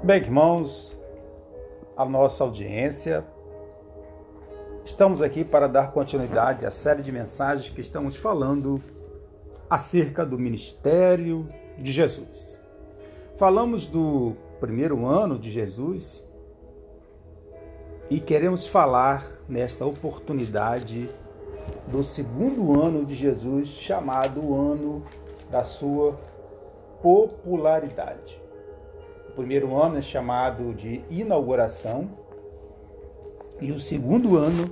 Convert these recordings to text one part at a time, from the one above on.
Bem, irmãos, a nossa audiência, estamos aqui para dar continuidade à série de mensagens que estamos falando acerca do ministério de Jesus. Falamos do primeiro ano de Jesus e queremos falar nesta oportunidade do segundo ano de Jesus, chamado o ano da sua popularidade primeiro ano é chamado de inauguração e o segundo ano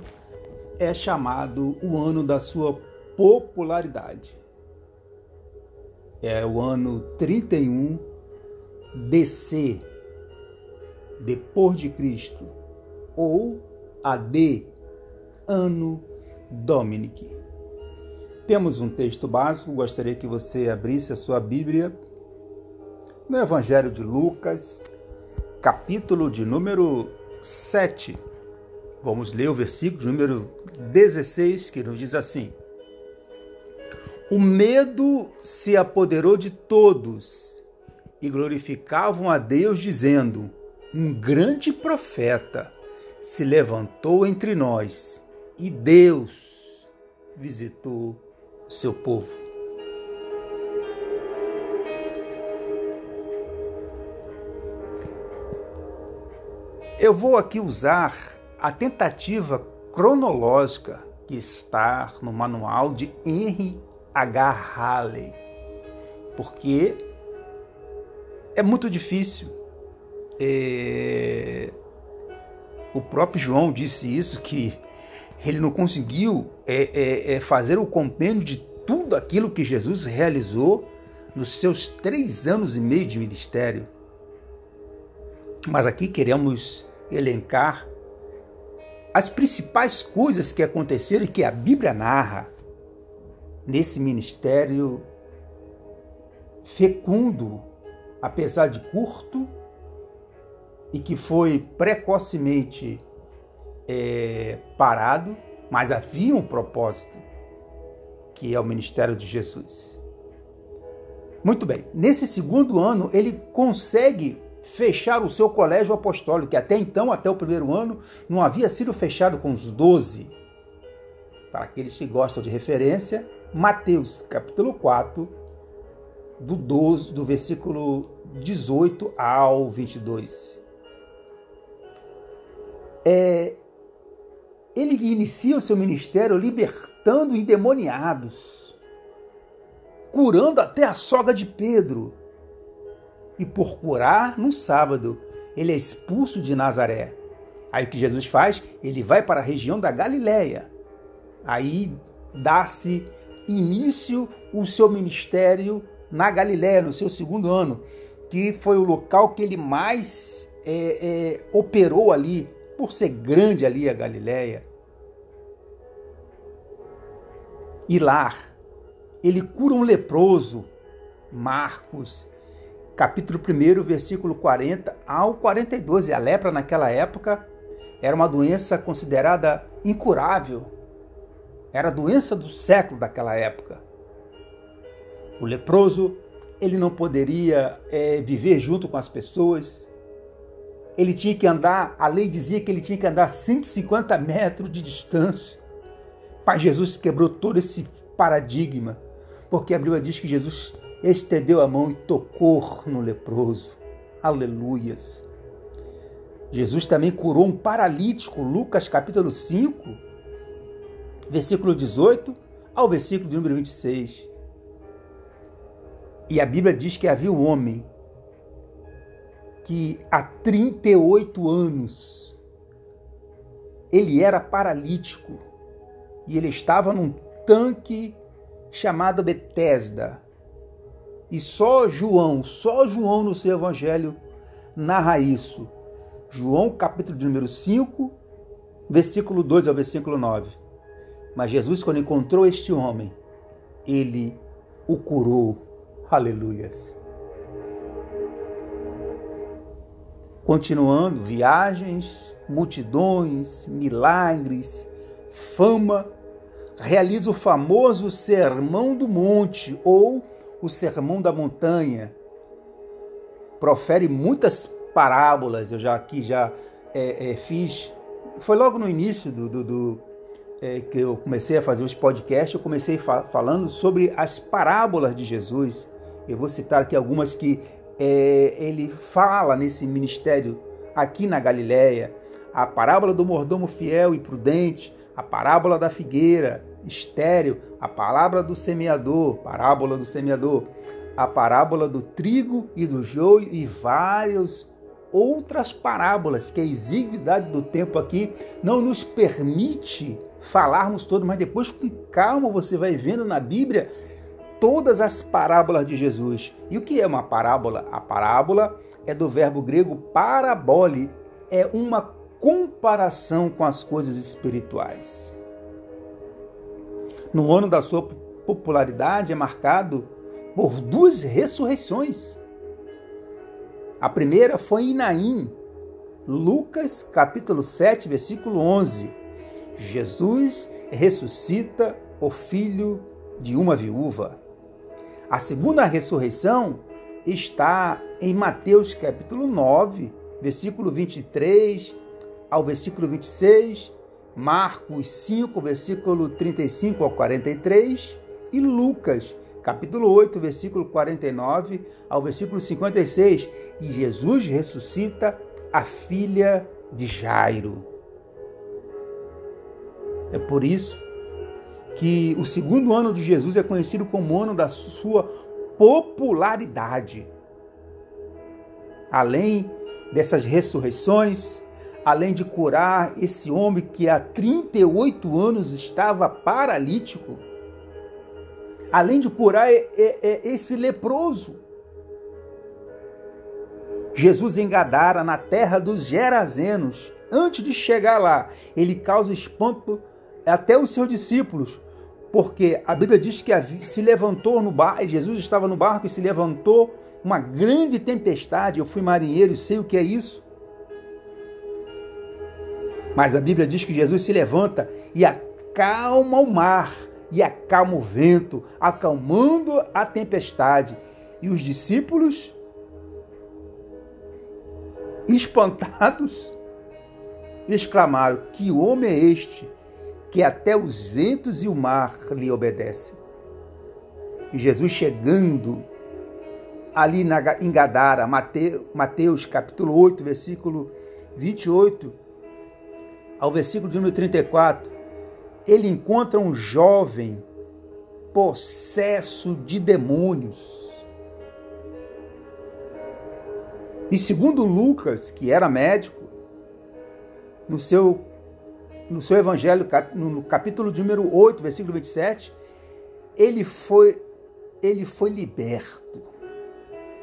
é chamado o ano da sua popularidade. É o ano 31 DC, depois de Cristo, ou AD, ano Dominic. Temos um texto básico, gostaria que você abrisse a sua Bíblia no Evangelho de Lucas, capítulo de número 7. Vamos ler o versículo de número 16, que nos diz assim: O medo se apoderou de todos e glorificavam a Deus, dizendo: Um grande profeta se levantou entre nós e Deus visitou o seu povo. Eu vou aqui usar a tentativa cronológica que está no manual de Henry H. Halley, porque é muito difícil. É... O próprio João disse isso, que ele não conseguiu é, é, é, fazer o compêndio de tudo aquilo que Jesus realizou nos seus três anos e meio de ministério. Mas aqui queremos elencar as principais coisas que aconteceram e que a Bíblia narra nesse ministério fecundo, apesar de curto, e que foi precocemente é, parado, mas havia um propósito, que é o ministério de Jesus. Muito bem, nesse segundo ano ele consegue fechar o seu colégio apostólico, que até então, até o primeiro ano, não havia sido fechado com os doze. Para aqueles que gostam de referência, Mateus capítulo 4, do 12, do versículo 18 ao 22. É, ele inicia o seu ministério libertando endemoniados, curando até a sogra de Pedro, e por curar no sábado, ele é expulso de Nazaré. Aí o que Jesus faz? Ele vai para a região da Galiléia. Aí dá-se início o seu ministério na Galiléia, no seu segundo ano, que foi o local que ele mais é, é, operou ali, por ser grande ali a Galiléia. E lá, ele cura um leproso, Marcos, capítulo 1, versículo 40 ao 42. E a lepra naquela época era uma doença considerada incurável. Era a doença do século daquela época. O leproso, ele não poderia é, viver junto com as pessoas. Ele tinha que andar, a lei dizia que ele tinha que andar 150 metros de distância. Pai Jesus quebrou todo esse paradigma, porque a Bíblia diz que Jesus estendeu a mão e tocou no leproso. Aleluias. Jesus também curou um paralítico, Lucas capítulo 5, versículo 18 ao versículo de número 26. E a Bíblia diz que havia um homem que há 38 anos ele era paralítico e ele estava num tanque chamado Betesda, e só João, só João no seu evangelho narra isso. João, capítulo de número 5, versículo 2 ao versículo 9. Mas Jesus, quando encontrou este homem, ele o curou. Aleluias. Continuando, viagens, multidões, milagres, fama, realiza o famoso Sermão do Monte ou o Sermão da Montanha, profere muitas parábolas. Eu já aqui já é, é, fiz. Foi logo no início do, do, do é, que eu comecei a fazer os podcasts. Eu comecei fa falando sobre as parábolas de Jesus. Eu vou citar aqui algumas que é, ele fala nesse ministério aqui na Galiléia. A parábola do mordomo fiel e prudente, a parábola da figueira estéril, a parábola do semeador, parábola do semeador, a parábola do trigo e do joio e várias outras parábolas que a exiguidade do tempo aqui não nos permite falarmos todo, mas depois com calma você vai vendo na Bíblia todas as parábolas de Jesus. E o que é uma parábola? A parábola é do verbo grego parabole, é uma comparação com as coisas espirituais. No ano da sua popularidade é marcado por duas ressurreições. A primeira foi em Naim, Lucas capítulo 7, versículo 11. Jesus ressuscita o filho de uma viúva. A segunda ressurreição está em Mateus capítulo 9, versículo 23 ao versículo 26, Marcos 5, versículo 35 ao 43 e Lucas capítulo 8, versículo 49 ao versículo 56. E Jesus ressuscita a filha de Jairo. É por isso que o segundo ano de Jesus é conhecido como ano da sua popularidade. Além dessas ressurreições, além de curar esse homem que há 38 anos estava paralítico, além de curar esse leproso, Jesus engadara na terra dos Gerazenos. Antes de chegar lá, ele causa espanto até os seus discípulos, porque a Bíblia diz que se levantou no barco, Jesus estava no barco e se levantou uma grande tempestade. Eu fui marinheiro e sei o que é isso. Mas a Bíblia diz que Jesus se levanta e acalma o mar e acalma o vento, acalmando a tempestade. E os discípulos, espantados, exclamaram: Que homem é este que até os ventos e o mar lhe obedecem. E Jesus chegando ali na, em Gadara, Mateus, Mateus capítulo 8, versículo 28 ao versículo de número 34, ele encontra um jovem possesso de demônios. E segundo Lucas, que era médico, no seu no seu evangelho, no capítulo número 8, versículo 27, ele foi, ele foi liberto.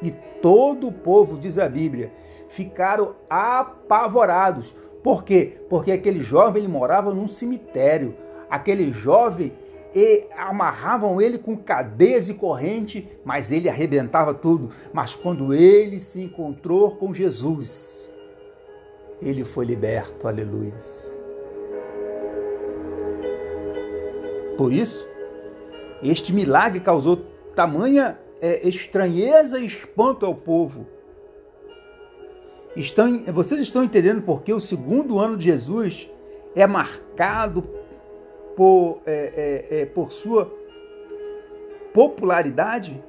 E todo o povo, diz a Bíblia, ficaram apavorados. Por quê? Porque aquele jovem ele morava num cemitério. Aquele jovem e amarravam ele com cadeias e corrente, mas ele arrebentava tudo. Mas quando ele se encontrou com Jesus, ele foi liberto. Aleluia. Por isso, este milagre causou tamanha é, estranheza e espanto ao povo. Estão, vocês estão entendendo por que o segundo ano de Jesus é marcado por, é, é, é por sua popularidade?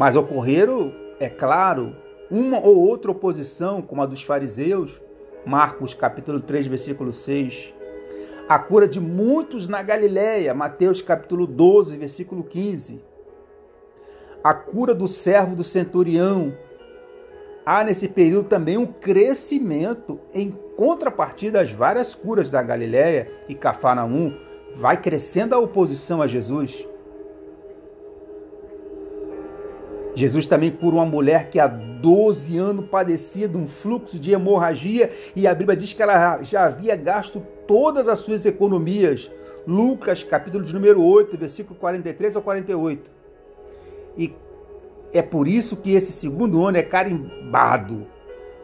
Mas ocorreram, é claro, uma ou outra oposição, como a dos fariseus, Marcos capítulo 3, versículo 6. A cura de muitos na Galiléia, Mateus capítulo 12, versículo 15. A cura do servo do centurião. Há nesse período também um crescimento em contrapartida às várias curas da Galiléia e Cafarnaum. Vai crescendo a oposição a Jesus. Jesus também cura uma mulher que há 12 anos padecia de um fluxo de hemorragia e a Bíblia diz que ela já havia gasto todas as suas economias. Lucas, capítulo de número 8, versículo 43 ao 48. E é por isso que esse segundo ano é carimbado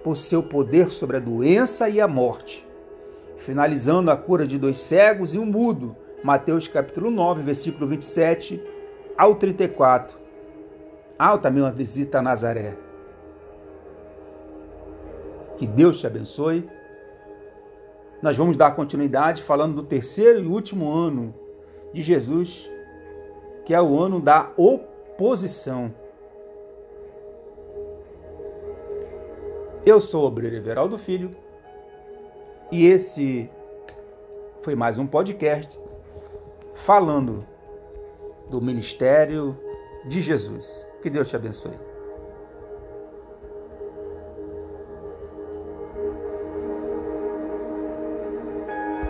por seu poder sobre a doença e a morte. Finalizando a cura de dois cegos e um mudo. Mateus capítulo 9, versículo 27 ao 34 há também uma visita a Nazaré. Que Deus te abençoe. Nós vamos dar continuidade falando do terceiro e último ano de Jesus, que é o ano da oposição. Eu sou o Obreiro Everaldo Filho e esse foi mais um podcast falando do ministério de Jesus. Que Deus te abençoe.